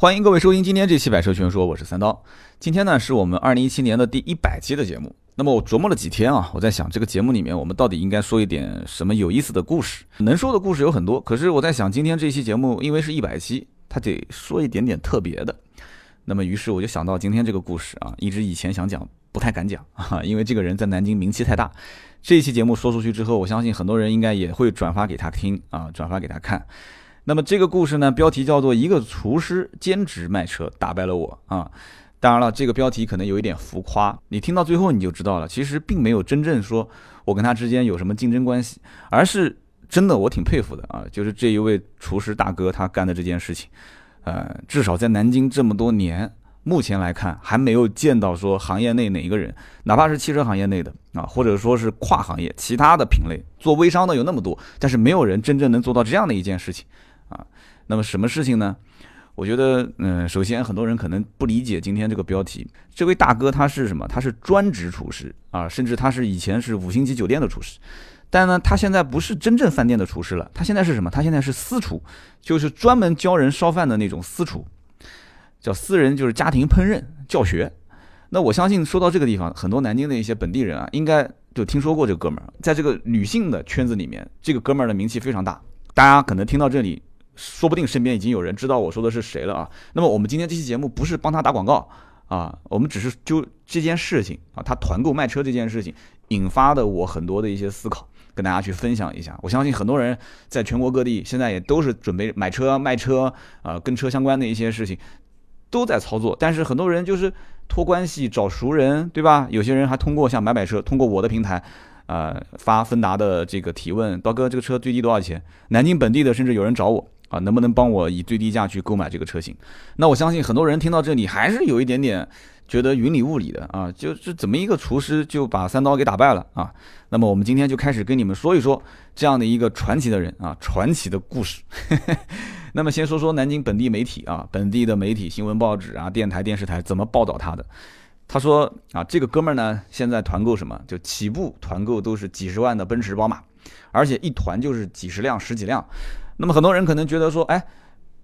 欢迎各位收听今天这期《百车全说》，我是三刀。今天呢是我们二零一七年的第一百期的节目。那么我琢磨了几天啊，我在想这个节目里面我们到底应该说一点什么有意思的故事？能说的故事有很多，可是我在想今天这期节目因为是一百期，它得说一点点特别的。那么于是我就想到今天这个故事啊，一直以前想讲不太敢讲啊，因为这个人在南京名气太大。这一期节目说出去之后，我相信很多人应该也会转发给他听啊，转发给他看。那么这个故事呢，标题叫做“一个厨师兼职卖车打败了我”啊。当然了，这个标题可能有一点浮夸，你听到最后你就知道了，其实并没有真正说我跟他之间有什么竞争关系，而是真的我挺佩服的啊，就是这一位厨师大哥他干的这件事情，呃，至少在南京这么多年。目前来看，还没有见到说行业内哪一个人，哪怕是汽车行业内的啊，或者说是跨行业其他的品类做微商的有那么多，但是没有人真正能做到这样的一件事情。那么什么事情呢？我觉得，嗯，首先很多人可能不理解今天这个标题。这位大哥他是什么？他是专职厨师啊，甚至他是以前是五星级酒店的厨师，但呢，他现在不是真正饭店的厨师了，他现在是什么？他现在是私厨，就是专门教人烧饭的那种私厨。叫私人就是家庭烹饪教学，那我相信说到这个地方，很多南京的一些本地人啊，应该就听说过这哥们儿。在这个女性的圈子里面，这个哥们儿的名气非常大。大家可能听到这里，说不定身边已经有人知道我说的是谁了啊。那么我们今天这期节目不是帮他打广告啊，我们只是就这件事情啊，他团购卖车这件事情引发的我很多的一些思考，跟大家去分享一下。我相信很多人在全国各地现在也都是准备买车卖车啊，跟车相关的一些事情。都在操作，但是很多人就是托关系找熟人，对吧？有些人还通过像买买车，通过我的平台，呃，发芬达的这个提问，刀哥这个车最低多少钱？南京本地的甚至有人找我啊，能不能帮我以最低价去购买这个车型？那我相信很多人听到这里还是有一点点觉得云里雾里的啊，就是怎么一个厨师就把三刀给打败了啊？那么我们今天就开始跟你们说一说这样的一个传奇的人啊，传奇的故事。那么先说说南京本地媒体啊，本地的媒体、新闻报纸啊、电台、电视台怎么报道他的？他说啊，这个哥们儿呢，现在团购什么，就起步团购都是几十万的奔驰、宝马，而且一团就是几十辆、十几辆。那么很多人可能觉得说，哎，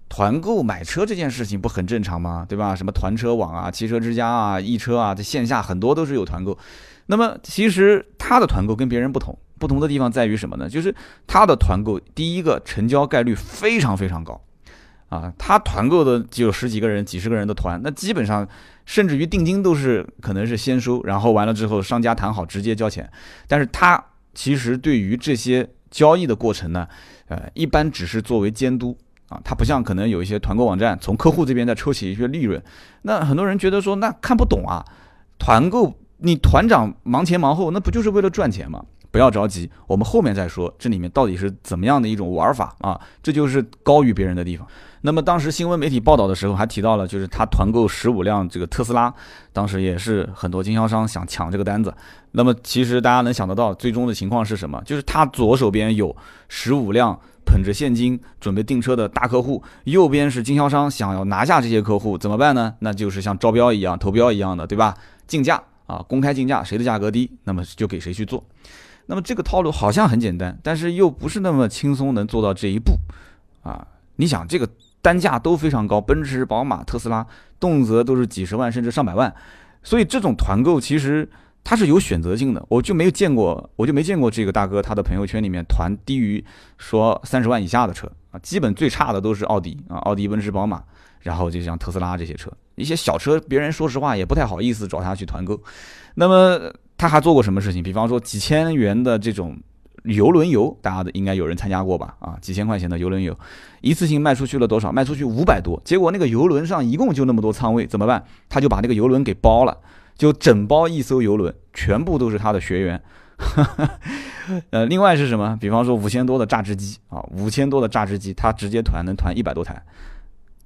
团购买车这件事情不很正常吗？对吧？什么团车网啊、汽车之家啊、易车啊，在线下很多都是有团购。那么其实他的团购跟别人不同。不同的地方在于什么呢？就是他的团购，第一个成交概率非常非常高，啊，他团购的就有十几个人、几十个人的团，那基本上甚至于定金都是可能是先收，然后完了之后商家谈好直接交钱。但是他其实对于这些交易的过程呢，呃，一般只是作为监督啊，它不像可能有一些团购网站从客户这边再抽取一些利润。那很多人觉得说，那看不懂啊，团购你团长忙前忙后，那不就是为了赚钱吗？不要着急，我们后面再说这里面到底是怎么样的一种玩法啊？这就是高于别人的地方。那么当时新闻媒体报道的时候还提到了，就是他团购十五辆这个特斯拉，当时也是很多经销商想抢这个单子。那么其实大家能想得到，最终的情况是什么？就是他左手边有十五辆捧着现金准备订车的大客户，右边是经销商想要拿下这些客户，怎么办呢？那就是像招标一样、投标一样的，对吧？竞价啊，公开竞价，谁的价格低，那么就给谁去做。那么这个套路好像很简单，但是又不是那么轻松能做到这一步，啊，你想这个单价都非常高，奔驰、宝马、特斯拉动辄都是几十万甚至上百万，所以这种团购其实它是有选择性的，我就没有见过，我就没见过这个大哥他的朋友圈里面团低于说三十万以下的车啊，基本最差的都是奥迪啊，奥迪、奔驰、宝马，然后就像特斯拉这些车，一些小车别人说实话也不太好意思找他去团购，那么。他还做过什么事情？比方说几千元的这种游轮游，大家的应该有人参加过吧？啊，几千块钱的游轮游，一次性卖出去了多少？卖出去五百多。结果那个游轮上一共就那么多仓位，怎么办？他就把那个游轮给包了，就整包一艘游轮，全部都是他的学员。呃，另外是什么？比方说五千多的榨汁机啊，五千多的榨汁机，他直接团能团一百多台。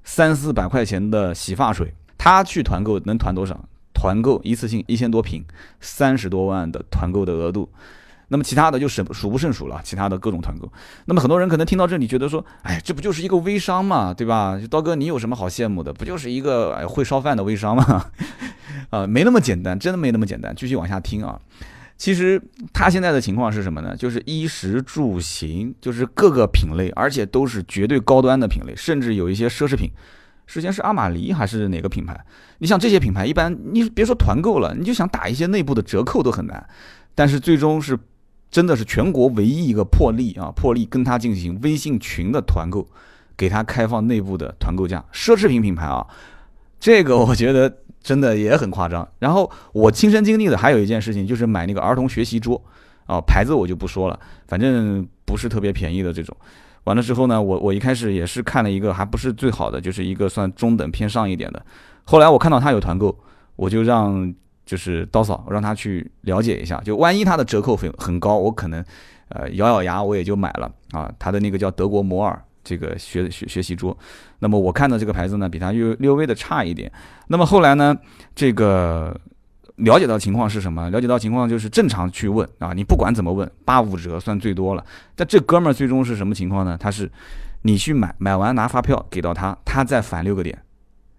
三四百块钱的洗发水，他去团购能团多少？团购一次性一千多瓶，三十多万的团购的额度，那么其他的就数数不胜数了。其他的各种团购，那么很多人可能听到这里觉得说，哎，这不就是一个微商嘛，对吧？刀哥，你有什么好羡慕的？不就是一个会烧饭的微商吗？啊，没那么简单，真的没那么简单。继续往下听啊，其实他现在的情况是什么呢？就是衣食住行，就是各个品类，而且都是绝对高端的品类，甚至有一些奢侈品。之前是阿玛尼还是哪个品牌？你像这些品牌一般，你别说团购了，你就想打一些内部的折扣都很难。但是最终是真的是全国唯一一个破例啊，破例跟他进行微信群的团购，给他开放内部的团购价，奢侈品品牌啊，这个我觉得真的也很夸张。然后我亲身经历的还有一件事情，就是买那个儿童学习桌啊，牌子我就不说了，反正不是特别便宜的这种。完了之后呢，我我一开始也是看了一个还不是最好的，就是一个算中等偏上一点的。后来我看到他有团购，我就让就是刀嫂让他去了解一下，就万一他的折扣很很高，我可能呃咬咬牙我也就买了啊。他的那个叫德国摩尔这个学学学习桌，那么我看到这个牌子呢比他略略微的差一点。那么后来呢，这个。了解到情况是什么？了解到情况就是正常去问啊，你不管怎么问，八五折算最多了。但这哥们儿最终是什么情况呢？他是你去买，买完拿发票给到他，他再返六个点，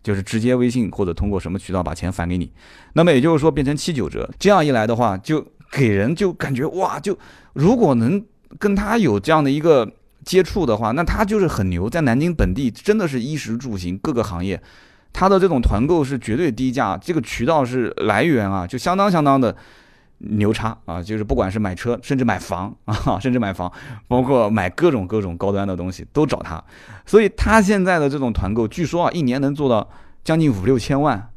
就是直接微信或者通过什么渠道把钱返给你。那么也就是说变成七九折。这样一来的话，就给人就感觉哇，就如果能跟他有这样的一个接触的话，那他就是很牛，在南京本地真的是衣食住行各个行业。他的这种团购是绝对低价，这个渠道是来源啊，就相当相当的牛叉啊！就是不管是买车，甚至买房啊，甚至买房，包括买各种各种高端的东西，都找他。所以他现在的这种团购，据说啊，一年能做到将近五六千万，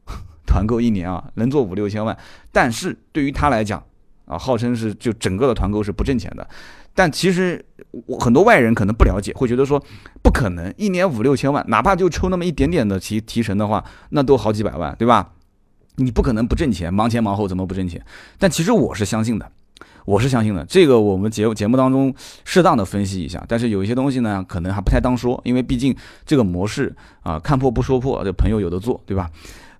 团购一年啊，能做五六千万。但是对于他来讲啊，号称是就整个的团购是不挣钱的。但其实我很多外人可能不了解，会觉得说不可能，一年五六千万，哪怕就抽那么一点点的提提成的话，那都好几百万，对吧？你不可能不挣钱，忙前忙后怎么不挣钱？但其实我是相信的，我是相信的。这个我们节目节目当中适当的分析一下，但是有一些东西呢，可能还不太当说，因为毕竟这个模式啊，看破不说破，这朋友有的做，对吧？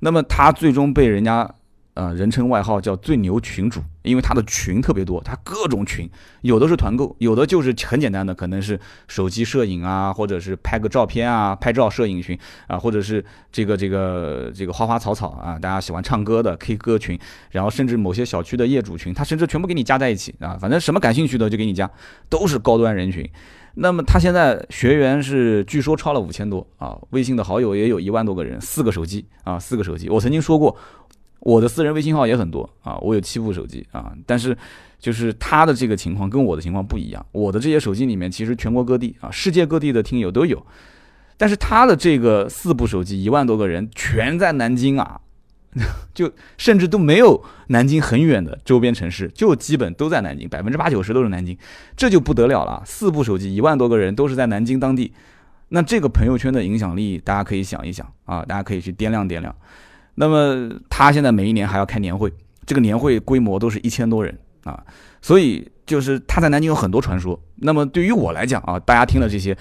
那么他最终被人家。呃，人称外号叫最牛群主，因为他的群特别多，他各种群，有的是团购，有的就是很简单的，可能是手机摄影啊，或者是拍个照片啊，拍照摄影群啊，或者是这个这个这个花花草草啊，大家喜欢唱歌的 K 歌群，然后甚至某些小区的业主群，他甚至全部给你加在一起啊，反正什么感兴趣的就给你加，都是高端人群。那么他现在学员是据说超了五千多啊，微信的好友也有一万多个人，四个手机啊，四个手机，我曾经说过。我的私人微信号也很多啊，我有七部手机啊，但是就是他的这个情况跟我的情况不一样。我的这些手机里面其实全国各地啊，世界各地的听友都有，但是他的这个四部手机一万多个人全在南京啊，就甚至都没有南京很远的周边城市，就基本都在南京，百分之八九十都是南京，这就不得了了。四部手机一万多个人都是在南京当地，那这个朋友圈的影响力，大家可以想一想啊，大家可以去掂量掂量。那么他现在每一年还要开年会，这个年会规模都是一千多人啊，所以就是他在南京有很多传说。那么对于我来讲啊，大家听了这些，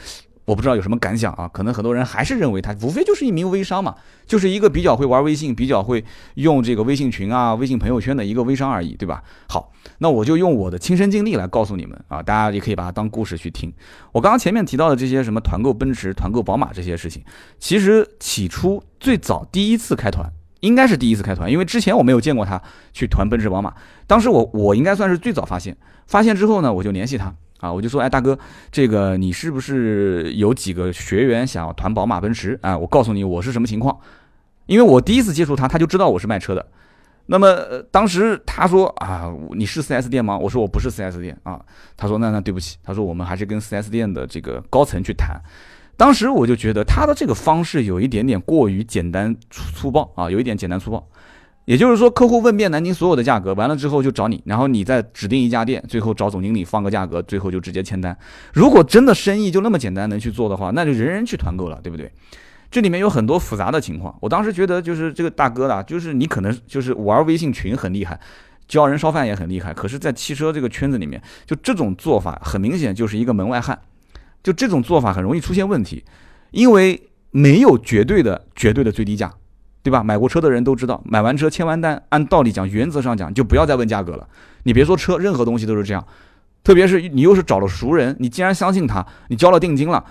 我不知道有什么感想啊？可能很多人还是认为他无非就是一名微商嘛，就是一个比较会玩微信、比较会用这个微信群啊、微信朋友圈的一个微商而已，对吧？好，那我就用我的亲身经历来告诉你们啊，大家也可以把它当故事去听。我刚刚前面提到的这些什么团购奔驰、团购宝马这些事情，其实起初最早第一次开团。应该是第一次开团，因为之前我没有见过他去团奔驰、宝马。当时我我应该算是最早发现，发现之后呢，我就联系他啊，我就说，哎，大哥，这个你是不是有几个学员想要团宝马、奔驰啊？我告诉你我是什么情况，因为我第一次接触他，他就知道我是卖车的。那么当时他说啊，你是 4S 店吗？我说我不是 4S 店啊。他说那那对不起，他说我们还是跟 4S 店的这个高层去谈。当时我就觉得他的这个方式有一点点过于简单粗粗暴啊，有一点简单粗暴。也就是说，客户问遍南京所有的价格，完了之后就找你，然后你再指定一家店，最后找总经理放个价格，最后就直接签单。如果真的生意就那么简单能去做的话，那就人人去团购了，对不对？这里面有很多复杂的情况。我当时觉得就是这个大哥的，就是你可能就是玩微信群很厉害，教人烧饭也很厉害，可是，在汽车这个圈子里面，就这种做法很明显就是一个门外汉。就这种做法很容易出现问题，因为没有绝对的绝对的最低价，对吧？买过车的人都知道，买完车签完单，按道理讲，原则上讲就不要再问价格了。你别说车，任何东西都是这样，特别是你又是找了熟人，你既然相信他，你交了定金了，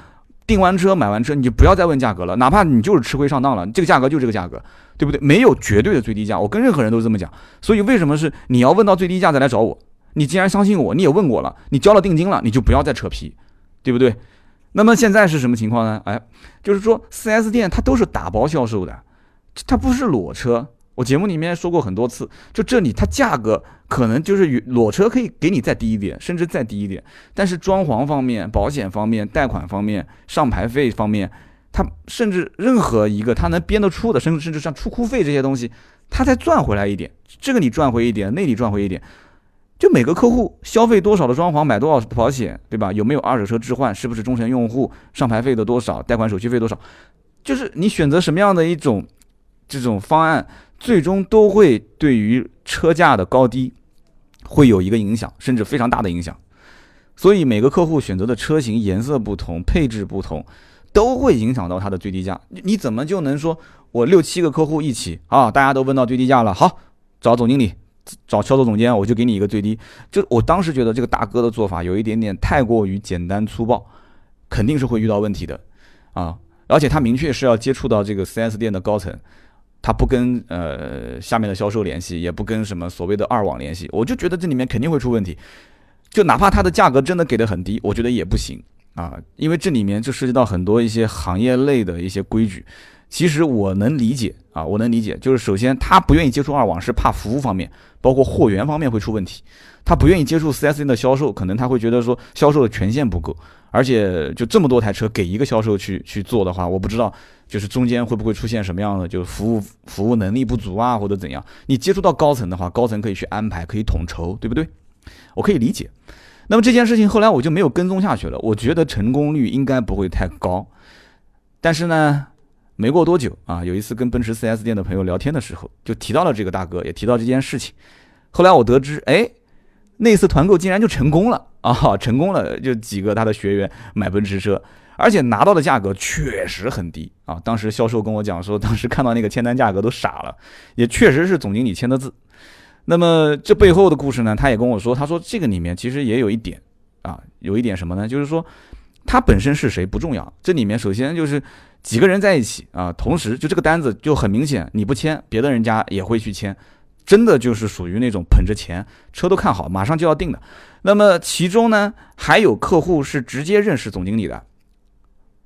订完车买完车，你就不要再问价格了，哪怕你就是吃亏上当了，这个价格就这个价格，对不对？没有绝对的最低价，我跟任何人都这么讲。所以为什么是你要问到最低价再来找我？你既然相信我，你也问过了，你交了定金了，你就不要再扯皮。对不对？那么现在是什么情况呢？哎，就是说 4S 店它都是打包销售的，它不是裸车。我节目里面说过很多次，就这里它价格可能就是与裸车可以给你再低一点，甚至再低一点，但是装潢方面、保险方面、贷款方面、上牌费方面，它甚至任何一个它能编得出的，甚至甚至像出库费这些东西，它再赚回来一点，这个你赚回一点，那里赚回一点，就每个客户消费多少的装潢，买多少保险，对吧？有没有二手车置换，是不是忠诚用户，上牌费的多少，贷款手续费多少，就是你选择什么样的一种这种方案。最终都会对于车价的高低会有一个影响，甚至非常大的影响。所以每个客户选择的车型颜色不同，配置不同，都会影响到它的最低价。你怎么就能说我六七个客户一起啊？大家都问到最低价了，好，找总经理，找销售总监，我就给你一个最低。就我当时觉得这个大哥的做法有一点点太过于简单粗暴，肯定是会遇到问题的啊！而且他明确是要接触到这个 4S 店的高层。他不跟呃下面的销售联系，也不跟什么所谓的二网联系，我就觉得这里面肯定会出问题。就哪怕它的价格真的给的很低，我觉得也不行啊，因为这里面就涉及到很多一些行业类的一些规矩。其实我能理解啊，我能理解，就是首先他不愿意接触二网是怕服务方面，包括货源方面会出问题。他不愿意接触 4S 店的销售，可能他会觉得说销售的权限不够。而且就这么多台车给一个销售去去做的话，我不知道就是中间会不会出现什么样的，就是服务服务能力不足啊，或者怎样。你接触到高层的话，高层可以去安排，可以统筹，对不对？我可以理解。那么这件事情后来我就没有跟踪下去了。我觉得成功率应该不会太高。但是呢，没过多久啊，有一次跟奔驰 4S 店的朋友聊天的时候，就提到了这个大哥，也提到这件事情。后来我得知，哎。那次团购竟然就成功了啊！成功了，就几个他的学员买奔驰车，而且拿到的价格确实很低啊！当时销售跟我讲说，当时看到那个签单价格都傻了，也确实是总经理签的字。那么这背后的故事呢？他也跟我说，他说这个里面其实也有一点啊，有一点什么呢？就是说他本身是谁不重要，这里面首先就是几个人在一起啊，同时就这个单子就很明显，你不签，别的人家也会去签。真的就是属于那种捧着钱，车都看好，马上就要定的。那么其中呢，还有客户是直接认识总经理的，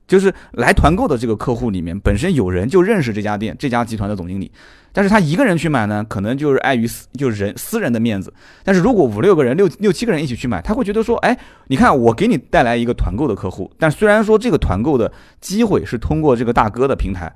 就是来团购的这个客户里面，本身有人就认识这家店、这家集团的总经理。但是他一个人去买呢，可能就是碍于私，就是人私人的面子。但是如果五六个人、六六七个人一起去买，他会觉得说，哎，你看我给你带来一个团购的客户，但虽然说这个团购的机会是通过这个大哥的平台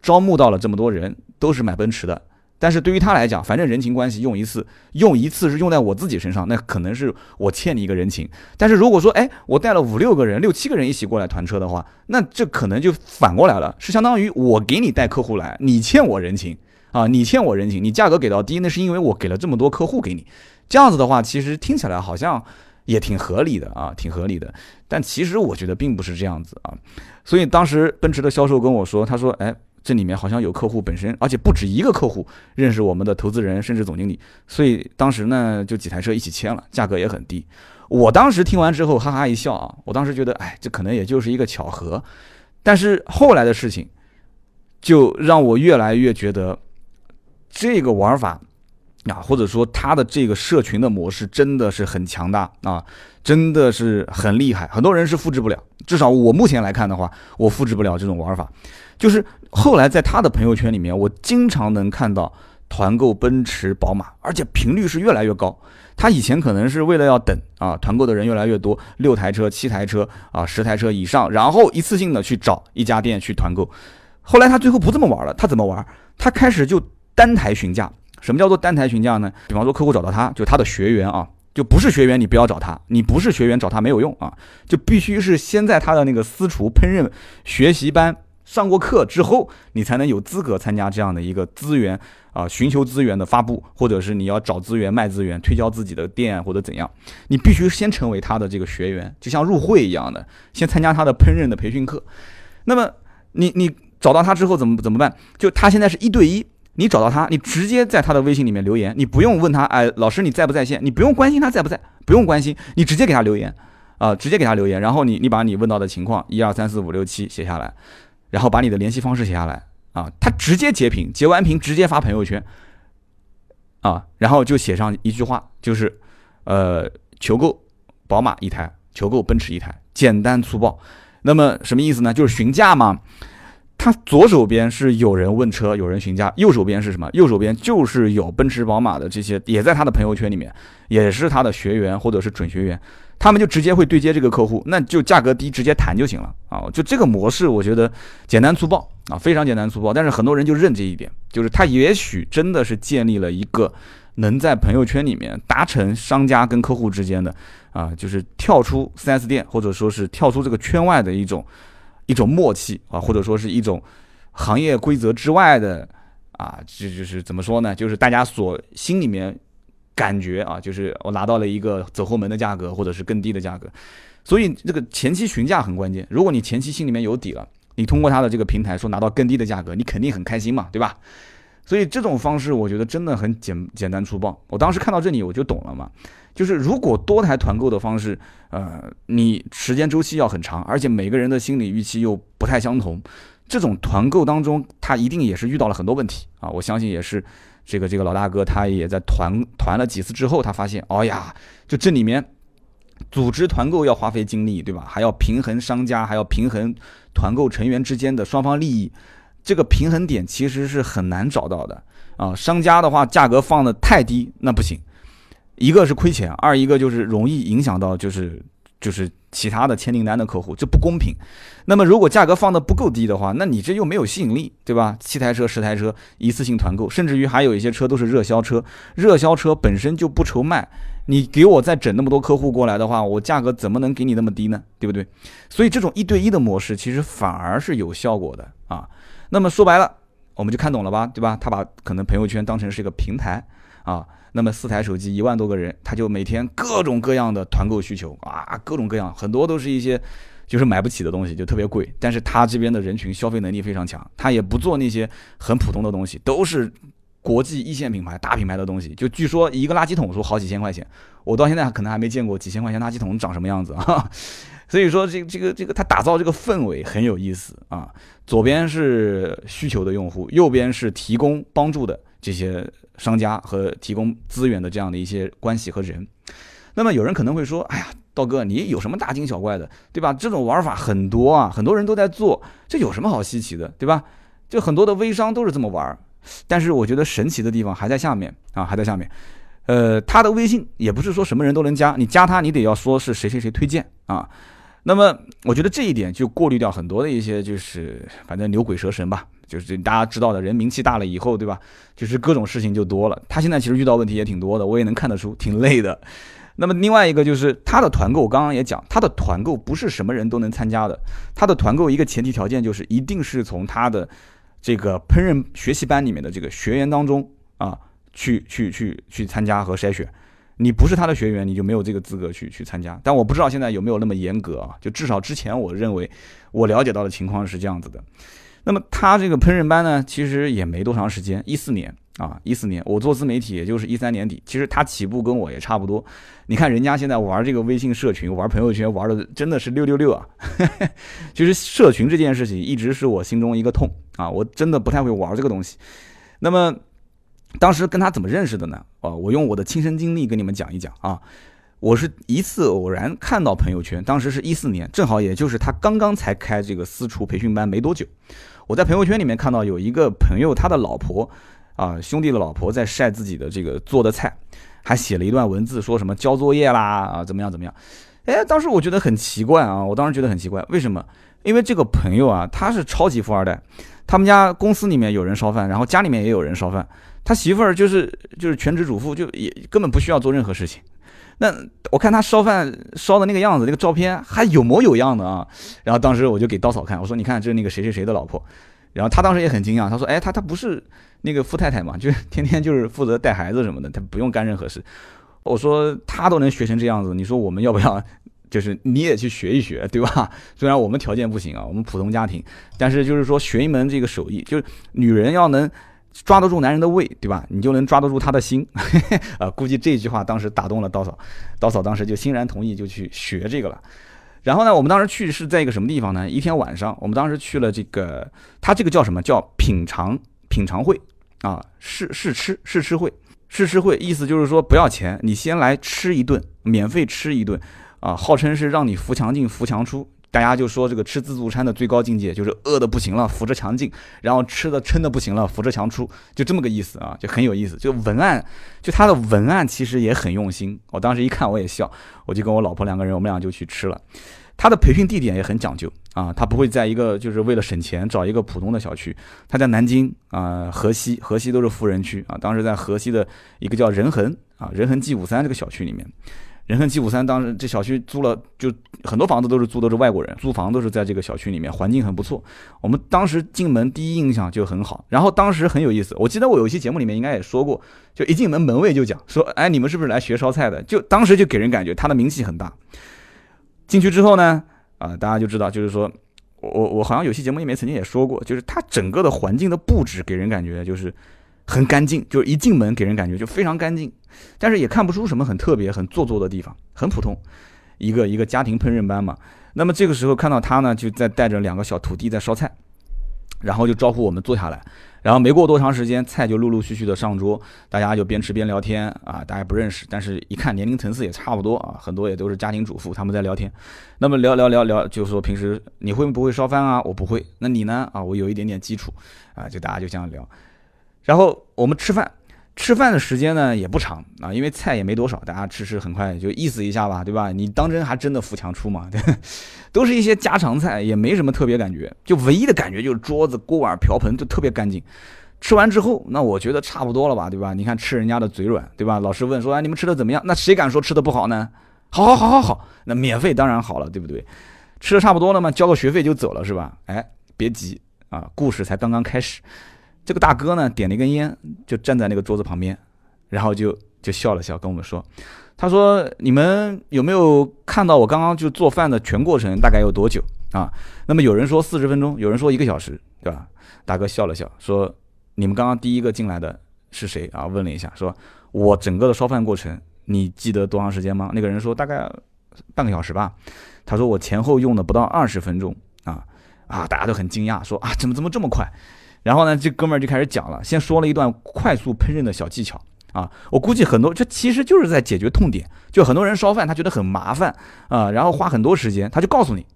招募到了这么多人，都是买奔驰的。但是对于他来讲，反正人情关系用一次，用一次是用在我自己身上，那可能是我欠你一个人情。但是如果说，哎，我带了五六个人、六七个人一起过来团车的话，那这可能就反过来了，是相当于我给你带客户来，你欠我人情啊，你欠我人情，你价格给到低，那是因为我给了这么多客户给你。这样子的话，其实听起来好像也挺合理的啊，挺合理的。但其实我觉得并不是这样子啊。所以当时奔驰的销售跟我说，他说，哎。这里面好像有客户本身，而且不止一个客户认识我们的投资人，甚至总经理，所以当时呢就几台车一起签了，价格也很低。我当时听完之后哈哈一笑啊，我当时觉得哎，这可能也就是一个巧合。但是后来的事情就让我越来越觉得这个玩法啊，或者说他的这个社群的模式真的是很强大啊，真的是很厉害，很多人是复制不了。至少我目前来看的话，我复制不了这种玩法。就是后来在他的朋友圈里面，我经常能看到团购奔驰、宝马，而且频率是越来越高。他以前可能是为了要等啊，团购的人越来越多，六台车、七台车啊，十台车以上，然后一次性的去找一家店去团购。后来他最后不这么玩了，他怎么玩？他开始就单台询价。什么叫做单台询价呢？比方说客户找到他，就他的学员啊，就不是学员你不要找他，你不是学员找他没有用啊，就必须是先在他的那个私厨烹饪学习班。上过课之后，你才能有资格参加这样的一个资源啊，寻求资源的发布，或者是你要找资源卖资源，推销自己的店或者怎样，你必须先成为他的这个学员，就像入会一样的，先参加他的烹饪的培训课。那么你你找到他之后怎么怎么办？就他现在是一对一，你找到他，你直接在他的微信里面留言，你不用问他，哎，老师你在不在线？你不用关心他在不在，不用关心，你直接给他留言啊，直接给他留言，然后你你把你问到的情况一二三四五六七写下来。然后把你的联系方式写下来啊，他直接截屏，截完屏直接发朋友圈，啊，然后就写上一句话，就是，呃，求购宝马一台，求购奔驰一台，简单粗暴。那么什么意思呢？就是询价嘛。他左手边是有人问车，有人询价，右手边是什么？右手边就是有奔驰、宝马的这些，也在他的朋友圈里面，也是他的学员或者是准学员，他们就直接会对接这个客户，那就价格低，直接谈就行了啊！就这个模式，我觉得简单粗暴啊，非常简单粗暴。但是很多人就认这一点，就是他也许真的是建立了一个能在朋友圈里面达成商家跟客户之间的啊，就是跳出 4S 店或者说是跳出这个圈外的一种。一种默契啊，或者说是一种行业规则之外的啊，这就是怎么说呢？就是大家所心里面感觉啊，就是我拿到了一个走后门的价格，或者是更低的价格。所以这个前期询价很关键。如果你前期心里面有底了，你通过他的这个平台说拿到更低的价格，你肯定很开心嘛，对吧？所以这种方式我觉得真的很简简单粗暴。我当时看到这里我就懂了嘛。就是如果多台团购的方式，呃，你时间周期要很长，而且每个人的心理预期又不太相同，这种团购当中，他一定也是遇到了很多问题啊！我相信也是，这个这个老大哥他也在团团了几次之后，他发现，哦呀，就这里面组织团购要花费精力，对吧？还要平衡商家，还要平衡团购成员之间的双方利益，这个平衡点其实是很难找到的啊！商家的话，价格放的太低，那不行。一个是亏钱，二一个就是容易影响到就是就是其他的签订单的客户，这不公平。那么如果价格放的不够低的话，那你这又没有吸引力，对吧？七台车、十台车一次性团购，甚至于还有一些车都是热销车，热销车本身就不愁卖，你给我再整那么多客户过来的话，我价格怎么能给你那么低呢？对不对？所以这种一对一的模式其实反而是有效果的啊。那么说白了，我们就看懂了吧，对吧？他把可能朋友圈当成是一个平台啊。那么四台手机一万多个人，他就每天各种各样的团购需求啊，各种各样，很多都是一些就是买不起的东西，就特别贵。但是他这边的人群消费能力非常强，他也不做那些很普通的东西，都是国际一线品牌、大品牌的东西。就据说一个垃圾桶说好几千块钱，我到现在可能还没见过几千块钱垃圾桶长什么样子啊。所以说这这个这个他打造这个氛围很有意思啊。左边是需求的用户，右边是提供帮助的这些。商家和提供资源的这样的一些关系和人，那么有人可能会说：“哎呀，道哥，你有什么大惊小怪的，对吧？这种玩法很多啊，很多人都在做，这有什么好稀奇的，对吧？就很多的微商都是这么玩。但是我觉得神奇的地方还在下面啊，还在下面。呃，他的微信也不是说什么人都能加，你加他，你得要说是谁谁谁推荐啊。那么我觉得这一点就过滤掉很多的一些，就是反正牛鬼蛇神吧。”就是大家知道的人名气大了以后，对吧？就是各种事情就多了。他现在其实遇到问题也挺多的，我也能看得出，挺累的。那么另外一个就是他的团购，我刚刚也讲，他的团购不是什么人都能参加的。他的团购一个前提条件就是一定是从他的这个烹饪学习班里面的这个学员当中啊，去去去去参加和筛选。你不是他的学员，你就没有这个资格去去参加。但我不知道现在有没有那么严格啊？就至少之前我认为我了解到的情况是这样子的。那么他这个烹饪班呢，其实也没多长时间，一四年啊，一四年我做自媒体，也就是一三年底。其实他起步跟我也差不多。你看人家现在玩这个微信社群，玩朋友圈，玩的真的是六六六啊！其实社群这件事情一直是我心中一个痛啊，我真的不太会玩这个东西。那么当时跟他怎么认识的呢？啊，我用我的亲身经历跟你们讲一讲啊。我是一次偶然看到朋友圈，当时是一四年，正好也就是他刚刚才开这个私厨培训班没多久。我在朋友圈里面看到有一个朋友，他的老婆，啊兄弟的老婆在晒自己的这个做的菜，还写了一段文字，说什么交作业啦啊怎么样怎么样？哎，当时我觉得很奇怪啊，我当时觉得很奇怪，为什么？因为这个朋友啊，他是超级富二代，他们家公司里面有人烧饭，然后家里面也有人烧饭，他媳妇儿就是就是全职主妇，就也根本不需要做任何事情。那我看他烧饭烧的那个样子，那个照片还有模有样的啊。然后当时我就给刀嫂看，我说：“你看，这是那个谁谁谁的老婆。”然后他当时也很惊讶，他说：“哎，他他不是那个富太太嘛？就是 天天就是负责带孩子什么的，他不用干任何事。”我说：“他都能学成这样子，你说我们要不要？就是你也去学一学，对吧？虽然我们条件不行啊，我们普通家庭，但是就是说学一门这个手艺，就是女人要能。”抓得住男人的胃，对吧？你就能抓得住他的心。啊，估计这句话当时打动了刀嫂，刀嫂当时就欣然同意，就去学这个了。然后呢，我们当时去是在一个什么地方呢？一天晚上，我们当时去了这个，他这个叫什么叫品尝品尝会啊？试试吃试吃会，试吃会意思就是说不要钱，你先来吃一顿，免费吃一顿啊，号称是让你扶墙进扶墙出。大家就说这个吃自助餐的最高境界就是饿的不行了，扶着墙进，然后吃的撑的不行了，扶着墙出，就这么个意思啊，就很有意思。就文案，就他的文案其实也很用心。我当时一看我也笑，我就跟我老婆两个人，我们俩就去吃了。他的培训地点也很讲究啊，他不会在一个就是为了省钱找一个普通的小区，他在南京啊河西，河西都是富人区啊，当时在河西的一个叫仁恒啊仁恒 G 五三这个小区里面。仁恒 G 五三，当时这小区租了，就很多房子都是租的是外国人，租房都是在这个小区里面，环境很不错。我们当时进门第一印象就很好，然后当时很有意思，我记得我有一期节目里面应该也说过，就一进门门卫就讲说，哎，你们是不是来学烧菜的？就当时就给人感觉他的名气很大。进去之后呢，啊，大家就知道，就是说我我我好像有期节目里面曾经也说过，就是它整个的环境的布置给人感觉就是。很干净，就是一进门给人感觉就非常干净，但是也看不出什么很特别、很做作的地方，很普通，一个一个家庭烹饪班嘛。那么这个时候看到他呢，就在带着两个小徒弟在烧菜，然后就招呼我们坐下来，然后没过多长时间，菜就陆陆续续的上桌，大家就边吃边聊天啊，大家不认识，但是一看年龄层次也差不多啊，很多也都是家庭主妇，他们在聊天。那么聊聊聊聊，就说平时你会不会烧饭啊？我不会。那你呢？啊，我有一点点基础啊，就大家就这样聊。然后我们吃饭，吃饭的时间呢也不长啊，因为菜也没多少，大家吃吃很快就意思一下吧，对吧？你当真还真的扶墙出嘛？对，都是一些家常菜，也没什么特别感觉，就唯一的感觉就是桌子、锅碗瓢盆都特别干净。吃完之后，那我觉得差不多了吧，对吧？你看吃人家的嘴软，对吧？老师问说，哎，你们吃的怎么样？那谁敢说吃的不好呢？好，好，好，好，好，那免费当然好了，对不对？吃的差不多了嘛，交个学费就走了是吧？哎，别急啊，故事才刚刚开始。这个大哥呢，点了一根烟，就站在那个桌子旁边，然后就就笑了笑，跟我们说：“他说你们有没有看到我刚刚就做饭的全过程，大概有多久啊？那么有人说四十分钟，有人说一个小时，对吧？”大哥笑了笑说：“你们刚刚第一个进来的是谁啊？”问了一下，说：“我整个的烧饭过程，你记得多长时间吗？”那个人说：“大概半个小时吧。”他说：“我前后用了不到二十分钟啊啊！”大家都很惊讶，说：“啊，怎么怎么这么快？”然后呢，这哥们儿就开始讲了，先说了一段快速烹饪的小技巧啊。我估计很多，这其实就是在解决痛点。就很多人烧饭，他觉得很麻烦啊，然后花很多时间，他就告诉你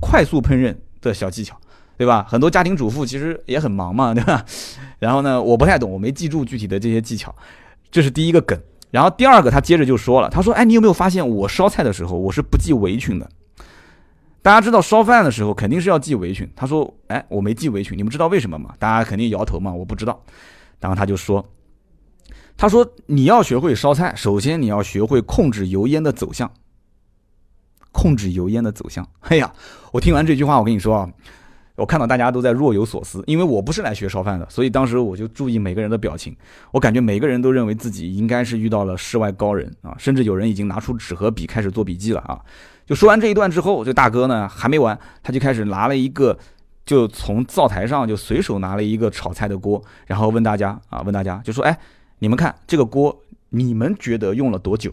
快速烹饪的小技巧，对吧？很多家庭主妇其实也很忙嘛，对吧？然后呢，我不太懂，我没记住具体的这些技巧，这是第一个梗。然后第二个，他接着就说了，他说：“哎，你有没有发现我烧菜的时候，我是不系围裙的？”大家知道烧饭的时候肯定是要系围裙。他说：“哎，我没系围裙，你们知道为什么吗？”大家肯定摇头嘛，我不知道。然后他就说：“他说你要学会烧菜，首先你要学会控制油烟的走向，控制油烟的走向。”哎呀，我听完这句话，我跟你说啊，我看到大家都在若有所思，因为我不是来学烧饭的，所以当时我就注意每个人的表情。我感觉每个人都认为自己应该是遇到了世外高人啊，甚至有人已经拿出纸和笔开始做笔记了啊。就说完这一段之后，这大哥呢还没完，他就开始拿了一个，就从灶台上就随手拿了一个炒菜的锅，然后问大家啊，问大家就说，哎，你们看这个锅，你们觉得用了多久？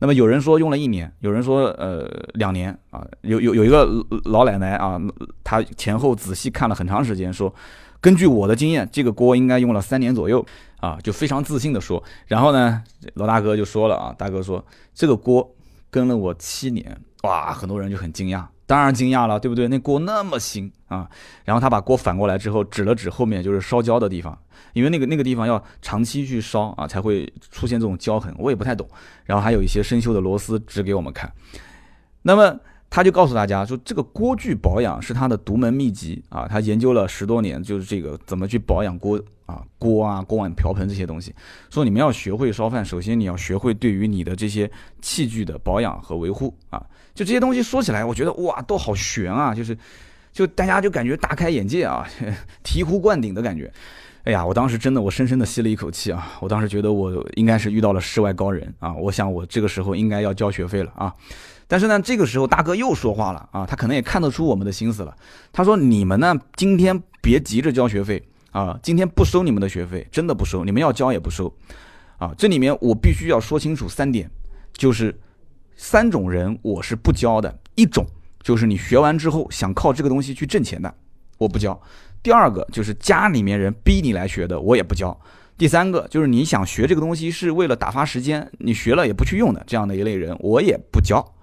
那么有人说用了一年，有人说呃两年啊，有有有一个老奶奶啊，她前后仔细看了很长时间，说根据我的经验，这个锅应该用了三年左右啊，就非常自信的说。然后呢，老大哥就说了啊，大哥说这个锅跟了我七年。哇，很多人就很惊讶，当然惊讶了，对不对？那锅那么新啊！然后他把锅反过来之后，指了指后面就是烧焦的地方，因为那个那个地方要长期去烧啊，才会出现这种焦痕。我也不太懂。然后还有一些生锈的螺丝指给我们看。那么他就告诉大家说，这个锅具保养是他的独门秘籍啊，他研究了十多年，就是这个怎么去保养锅啊、锅啊、锅碗瓢盆这些东西。说你们要学会烧饭，首先你要学会对于你的这些器具的保养和维护啊。就这些东西说起来，我觉得哇，都好悬啊！就是，就大家就感觉大开眼界啊，醍醐灌顶的感觉。哎呀，我当时真的，我深深的吸了一口气啊！我当时觉得我应该是遇到了世外高人啊！我想我这个时候应该要交学费了啊！但是呢，这个时候大哥又说话了啊，他可能也看得出我们的心思了。他说：“你们呢，今天别急着交学费啊，今天不收你们的学费，真的不收，你们要交也不收啊！这里面我必须要说清楚三点，就是。”三种人我是不教的，一种就是你学完之后想靠这个东西去挣钱的，我不教；第二个就是家里面人逼你来学的，我也不教；第三个就是你想学这个东西是为了打发时间，你学了也不去用的这样的一类人，我也不教。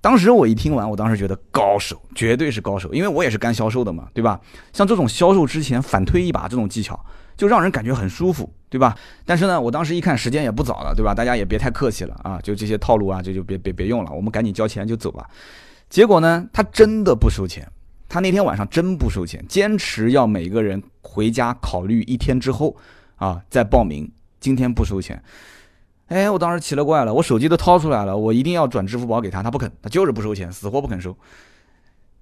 当时我一听完，我当时觉得高手，绝对是高手，因为我也是干销售的嘛，对吧？像这种销售之前反推一把这种技巧，就让人感觉很舒服，对吧？但是呢，我当时一看时间也不早了，对吧？大家也别太客气了啊，就这些套路啊，这就别别别用了，我们赶紧交钱就走吧。结果呢，他真的不收钱，他那天晚上真不收钱，坚持要每个人回家考虑一天之后啊再报名，今天不收钱。哎，我当时奇了怪了，我手机都掏出来了，我一定要转支付宝给他，他不肯，他就是不收钱，死活不肯收。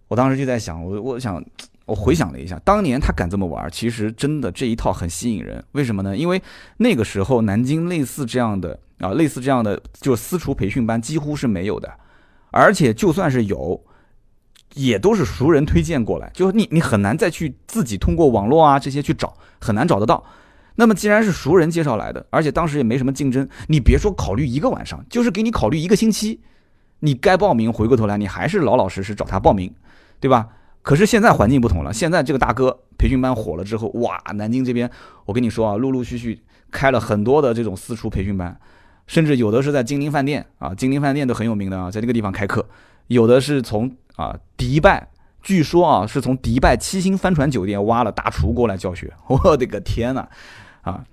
我当时就在想，我我想，我回想了一下，当年他敢这么玩，其实真的这一套很吸引人。为什么呢？因为那个时候南京类似这样的啊，类似这样的就私厨培训班几乎是没有的，而且就算是有，也都是熟人推荐过来，就你你很难再去自己通过网络啊这些去找，很难找得到。那么既然是熟人介绍来的，而且当时也没什么竞争，你别说考虑一个晚上，就是给你考虑一个星期，你该报名，回过头来你还是老老实实找他报名，对吧？可是现在环境不同了，现在这个大哥培训班火了之后，哇，南京这边我跟你说啊，陆陆续续开了很多的这种私厨培训班，甚至有的是在金陵饭店啊，金陵饭店都很有名的啊，在这个地方开课，有的是从啊迪拜，据说啊是从迪拜七星帆船酒店挖了大厨过来教学，我的个天呐！啊，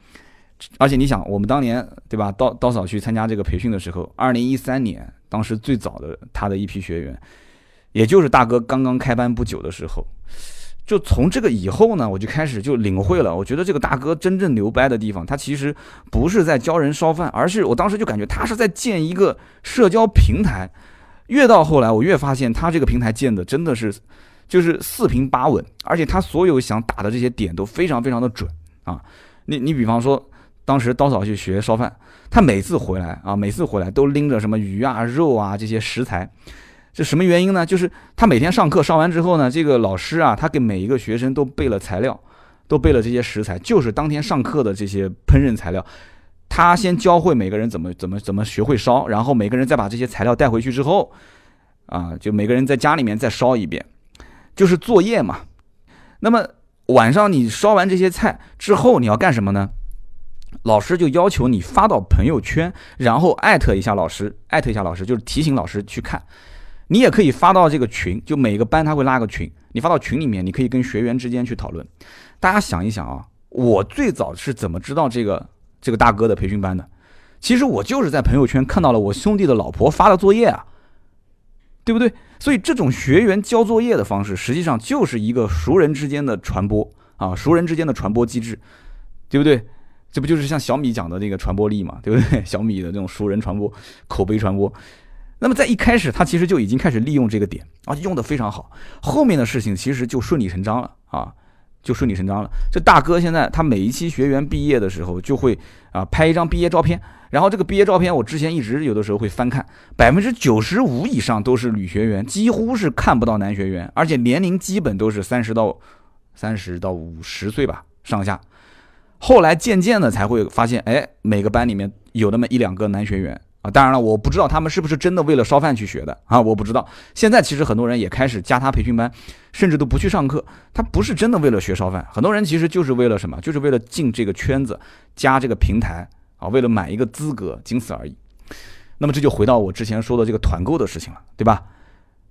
而且你想，我们当年对吧？刀刀嫂去参加这个培训的时候，二零一三年，当时最早的他的一批学员，也就是大哥刚刚开班不久的时候，就从这个以后呢，我就开始就领会了。我觉得这个大哥真正牛掰的地方，他其实不是在教人烧饭，而是我当时就感觉他是在建一个社交平台。越到后来，我越发现他这个平台建的真的是就是四平八稳，而且他所有想打的这些点都非常非常的准啊。你你比方说，当时刀嫂去学烧饭，他每次回来啊，每次回来都拎着什么鱼啊、肉啊这些食材，这什么原因呢？就是他每天上课上完之后呢，这个老师啊，他给每一个学生都备了材料，都备了这些食材，就是当天上课的这些烹饪材料。他先教会每个人怎么怎么怎么学会烧，然后每个人再把这些材料带回去之后，啊，就每个人在家里面再烧一遍，就是作业嘛。那么。晚上你烧完这些菜之后，你要干什么呢？老师就要求你发到朋友圈，然后艾特一下老师，艾特一下老师就是提醒老师去看。你也可以发到这个群，就每个班他会拉个群，你发到群里面，你可以跟学员之间去讨论。大家想一想啊，我最早是怎么知道这个这个大哥的培训班的？其实我就是在朋友圈看到了我兄弟的老婆发的作业啊，对不对？所以这种学员交作业的方式，实际上就是一个熟人之间的传播啊，熟人之间的传播机制，对不对？这不就是像小米讲的那个传播力嘛，对不对？小米的这种熟人传播、口碑传播。那么在一开始，他其实就已经开始利用这个点，啊用的非常好。后面的事情其实就顺理成章了啊，就顺理成章了。这大哥现在他每一期学员毕业的时候，就会啊拍一张毕业照片。然后这个毕业照片，我之前一直有的时候会翻看，百分之九十五以上都是女学员，几乎是看不到男学员，而且年龄基本都是三十到三十到五十岁吧上下。后来渐渐的才会发现，哎，每个班里面有那么一两个男学员啊。当然了，我不知道他们是不是真的为了烧饭去学的啊，我不知道。现在其实很多人也开始加他培训班，甚至都不去上课，他不是真的为了学烧饭，很多人其实就是为了什么？就是为了进这个圈子，加这个平台。啊，为了买一个资格，仅此而已。那么这就回到我之前说的这个团购的事情了，对吧？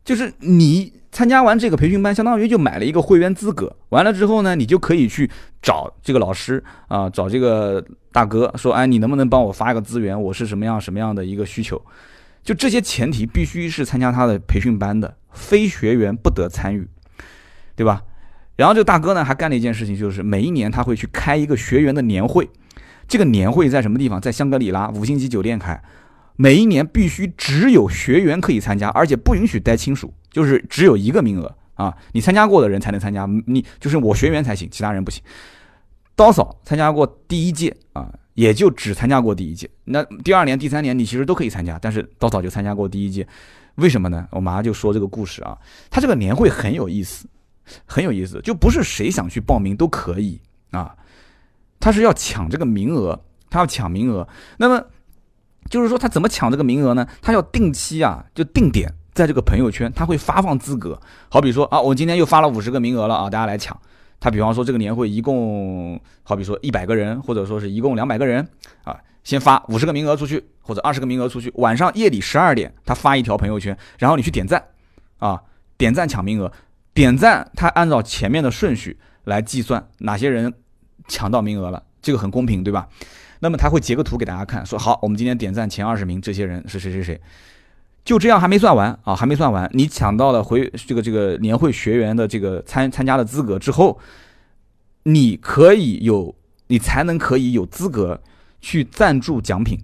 就是你参加完这个培训班，相当于就买了一个会员资格。完了之后呢，你就可以去找这个老师啊，找这个大哥说，哎，你能不能帮我发一个资源？我是什么样什么样的一个需求？就这些前提必须是参加他的培训班的，非学员不得参与，对吧？然后这个大哥呢，还干了一件事情，就是每一年他会去开一个学员的年会。这个年会在什么地方？在香格里拉五星级酒店开，每一年必须只有学员可以参加，而且不允许带亲属，就是只有一个名额啊！你参加过的人才能参加，你就是我学员才行，其他人不行。刀嫂参加过第一届啊，也就只参加过第一届。那第二年、第三年你其实都可以参加，但是刀嫂就参加过第一届，为什么呢？我马上就说这个故事啊。他这个年会很有意思，很有意思，就不是谁想去报名都可以啊。他是要抢这个名额，他要抢名额。那么，就是说他怎么抢这个名额呢？他要定期啊，就定点在这个朋友圈，他会发放资格。好比说啊，我今天又发了五十个名额了啊，大家来抢。他比方说这个年会一共，好比说一百个人，或者说是一共两百个人啊，先发五十个名额出去，或者二十个名额出去，晚上夜里十二点他发一条朋友圈，然后你去点赞，啊，点赞抢名额，点赞他按照前面的顺序来计算哪些人抢到名额了，这个很公平，对吧？那么他会截个图给大家看，说好，我们今天点赞前二十名这些人是谁谁谁，就这样还没算完啊，还没算完，你抢到了回这个这个年会学员的这个参参加的资格之后，你可以有，你才能可以有资格。去赞助奖品，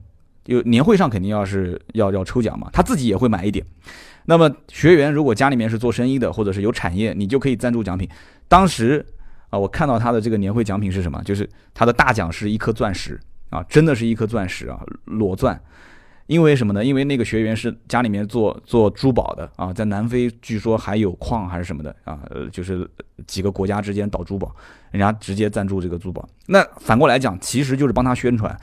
就年会上肯定要是要要抽奖嘛，他自己也会买一点。那么学员如果家里面是做生意的，或者是有产业，你就可以赞助奖品。当时啊，我看到他的这个年会奖品是什么？就是他的大奖是一颗钻石啊，真的是一颗钻石啊，裸钻。因为什么呢？因为那个学员是家里面做做珠宝的啊，在南非据说还有矿还是什么的啊，呃，就是几个国家之间倒珠宝，人家直接赞助这个珠宝。那反过来讲，其实就是帮他宣传，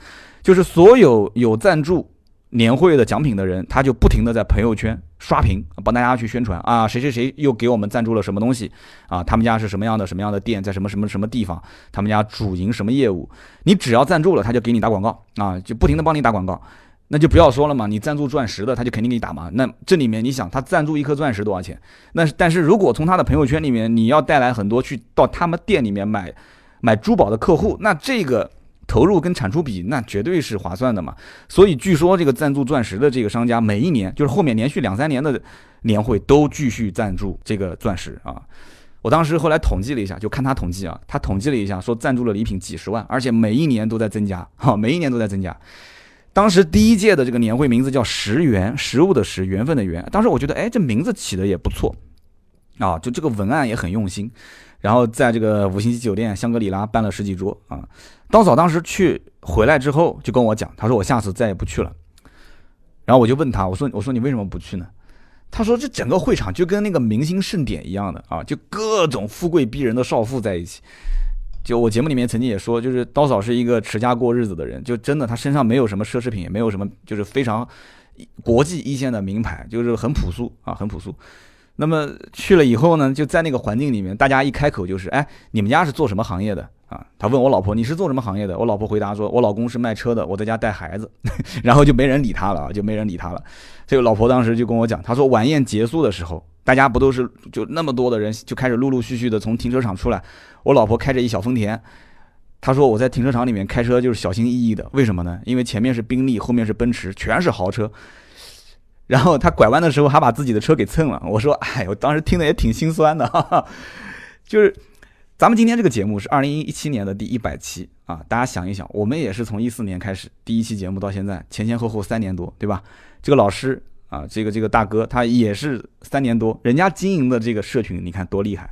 就是所有有赞助年会的奖品的人，他就不停的在朋友圈刷屏，帮大家去宣传啊，谁谁谁又给我们赞助了什么东西啊，他们家是什么样的什么样的店，在什么什么什么地方，他们家主营什么业务，你只要赞助了，他就给你打广告啊，就不停的帮你打广告。那就不要说了嘛，你赞助钻石的，他就肯定给你打嘛。那这里面你想，他赞助一颗钻石多少钱？那但是如果从他的朋友圈里面，你要带来很多去到他们店里面买买珠宝的客户，那这个投入跟产出比，那绝对是划算的嘛。所以据说这个赞助钻石的这个商家，每一年就是后面连续两三年的年会都继续赞助这个钻石啊。我当时后来统计了一下，就看他统计啊，他统计了一下，说赞助了礼品几十万，而且每一年都在增加，哈，每一年都在增加。当时第一届的这个年会名字叫“十元”，食物的十，缘分的缘。当时我觉得，哎，这名字起的也不错，啊，就这个文案也很用心。然后在这个五星级酒店香格里拉办了十几桌啊。刀嫂当时去回来之后就跟我讲，他说我下次再也不去了。然后我就问他，我说我说你为什么不去呢？他说这整个会场就跟那个明星盛典一样的啊，就各种富贵逼人的少妇在一起。就我节目里面曾经也说，就是刀嫂是一个持家过日子的人，就真的她身上没有什么奢侈品，也没有什么就是非常国际一线的名牌，就是很朴素啊，很朴素。那么去了以后呢，就在那个环境里面，大家一开口就是，哎，你们家是做什么行业的啊？他问我老婆，你是做什么行业的？我老婆回答说，我老公是卖车的，我在家带孩子。然后就没人理他了啊，就没人理他了。这个老婆当时就跟我讲，她说晚宴结束的时候。大家不都是就那么多的人就开始陆陆续续的从停车场出来。我老婆开着一小丰田，他说我在停车场里面开车就是小心翼翼的。为什么呢？因为前面是宾利，后面是奔驰，全是豪车。然后他拐弯的时候还把自己的车给蹭了。我说，哎，我当时听的也挺心酸的。哈哈。就是咱们今天这个节目是二零一七年的第一百期啊，大家想一想，我们也是从一四年开始第一期节目到现在前前后后三年多，对吧？这个老师。啊，这个这个大哥他也是三年多，人家经营的这个社群，你看多厉害。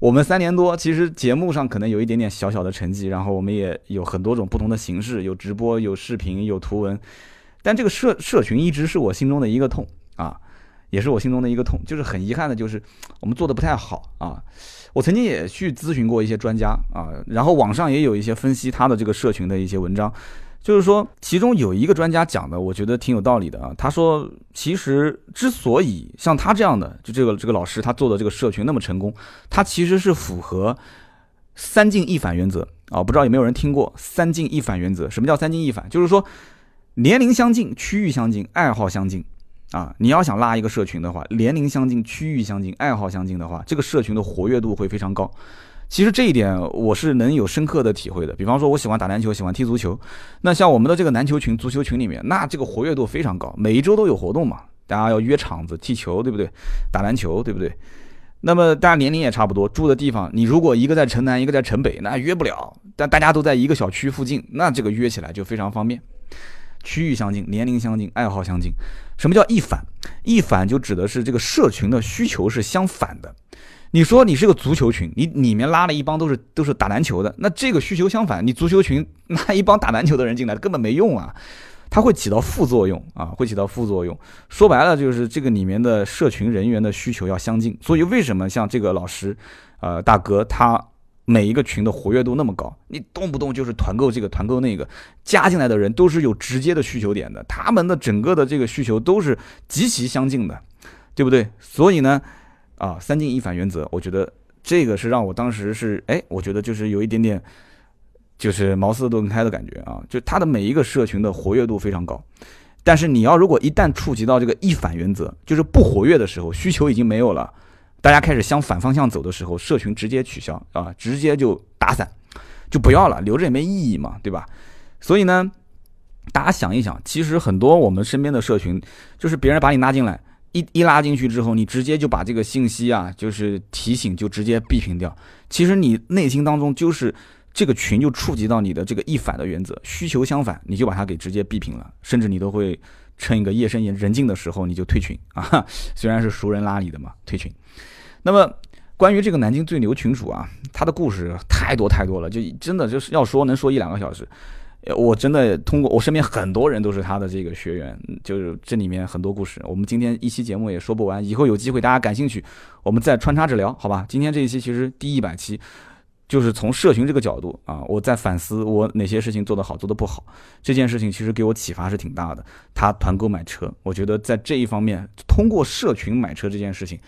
我们三年多，其实节目上可能有一点点小小的成绩，然后我们也有很多种不同的形式，有直播、有视频、有图文。但这个社社群一直是我心中的一个痛啊，也是我心中的一个痛，就是很遗憾的，就是我们做的不太好啊。我曾经也去咨询过一些专家啊，然后网上也有一些分析他的这个社群的一些文章。就是说，其中有一个专家讲的，我觉得挺有道理的啊。他说，其实之所以像他这样的，就这个这个老师他做的这个社群那么成功，他其实是符合三进一反原则啊。不知道有没有人听过三进一反原则？什么叫三进一反？就是说，年龄相近、区域相近、爱好相近啊。你要想拉一个社群的话，年龄相近、区域相近、爱好相近的话，这个社群的活跃度会非常高。其实这一点我是能有深刻的体会的。比方说，我喜欢打篮球，喜欢踢足球。那像我们的这个篮球群、足球群里面，那这个活跃度非常高，每一周都有活动嘛，大家要约场子踢球，对不对？打篮球，对不对？那么大家年龄也差不多，住的地方，你如果一个在城南，一个在城北，那约不了。但大家都在一个小区附近，那这个约起来就非常方便。区域相近，年龄相近，爱好相近。什么叫一反？一反就指的是这个社群的需求是相反的。你说你是个足球群，你里面拉了一帮都是都是打篮球的，那这个需求相反，你足球群拉一帮打篮球的人进来根本没用啊，它会起到副作用啊，会起到副作用。说白了就是这个里面的社群人员的需求要相近，所以为什么像这个老师，呃大哥他每一个群的活跃度那么高，你动不动就是团购这个团购那个，加进来的人都是有直接的需求点的，他们的整个的这个需求都是极其相近的，对不对？所以呢。啊，三进一反原则，我觉得这个是让我当时是，哎，我觉得就是有一点点，就是茅塞顿开的感觉啊，就它的每一个社群的活跃度非常高。但是你要如果一旦触及到这个一反原则，就是不活跃的时候，需求已经没有了，大家开始向反方向走的时候，社群直接取消啊，直接就打散，就不要了，留着也没意义嘛，对吧？所以呢，大家想一想，其实很多我们身边的社群，就是别人把你拉进来，一一拉进去之后，你直接就把这个信息啊，就是提醒就直接闭屏掉。其实你内心当中就是这个群就触及到你的这个一反的原则，需求相反，你就把它给直接闭屏了，甚至你都会趁一个夜深人静的时候你就退群 啊，虽然是熟人拉你的嘛，退群。那么关于这个南京最牛群主啊，他的故事太多太多了，就真的就是要说能说一两个小时。我真的通过我身边很多人都是他的这个学员，就是这里面很多故事，我们今天一期节目也说不完，以后有机会大家感兴趣，我们再穿插着聊，好吧？今天这一期其实第一百期，就是从社群这个角度啊，我在反思我哪些事情做得好，做得不好，这件事情其实给我启发是挺大的。他团购买车，我觉得在这一方面，通过社群买车这件事情，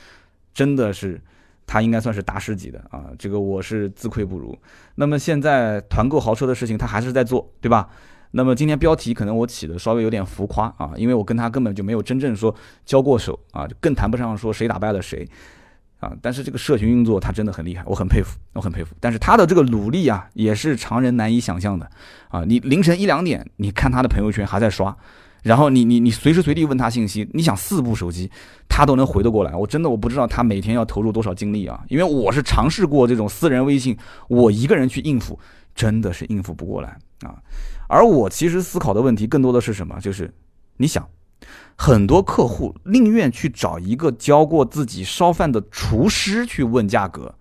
真的是。他应该算是大师级的啊，这个我是自愧不如。那么现在团购豪车的事情，他还是在做，对吧？那么今天标题可能我起的稍微有点浮夸啊，因为我跟他根本就没有真正说交过手啊，更谈不上说谁打败了谁啊。但是这个社群运作他真的很厉害，我很佩服，我很佩服。但是他的这个努力啊，也是常人难以想象的啊。你凌晨一两点，你看他的朋友圈还在刷。然后你你你随时随地问他信息，你想四部手机，他都能回得过来。我真的我不知道他每天要投入多少精力啊，因为我是尝试过这种私人微信，我一个人去应付，真的是应付不过来啊。而我其实思考的问题更多的是什么？就是你想，很多客户宁愿去找一个教过自己烧饭的厨师去问价格，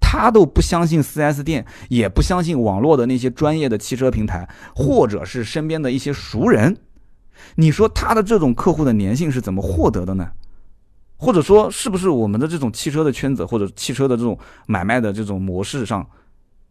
他都不相信 4S 店，也不相信网络的那些专业的汽车平台，或者是身边的一些熟人。你说他的这种客户的粘性是怎么获得的呢？或者说，是不是我们的这种汽车的圈子或者汽车的这种买卖的这种模式上，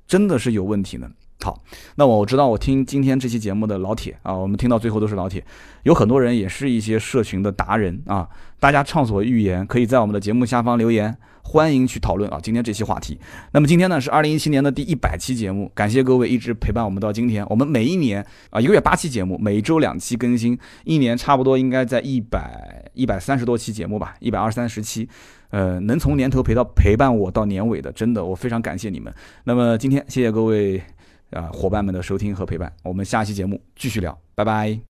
真的是有问题呢？好，那我知道，我听今天这期节目的老铁啊，我们听到最后都是老铁，有很多人也是一些社群的达人啊，大家畅所欲言，可以在我们的节目下方留言。欢迎去讨论啊！今天这期话题，那么今天呢是二零一七年的第一百期节目，感谢各位一直陪伴我们到今天。我们每一年啊，一个月八期节目，每周两期更新，一年差不多应该在一百一百三十多期节目吧，一百二三十期。呃，能从年头陪到陪伴我到年尾的，真的我非常感谢你们。那么今天谢谢各位啊伙伴们的收听和陪伴，我们下期节目继续聊，拜拜。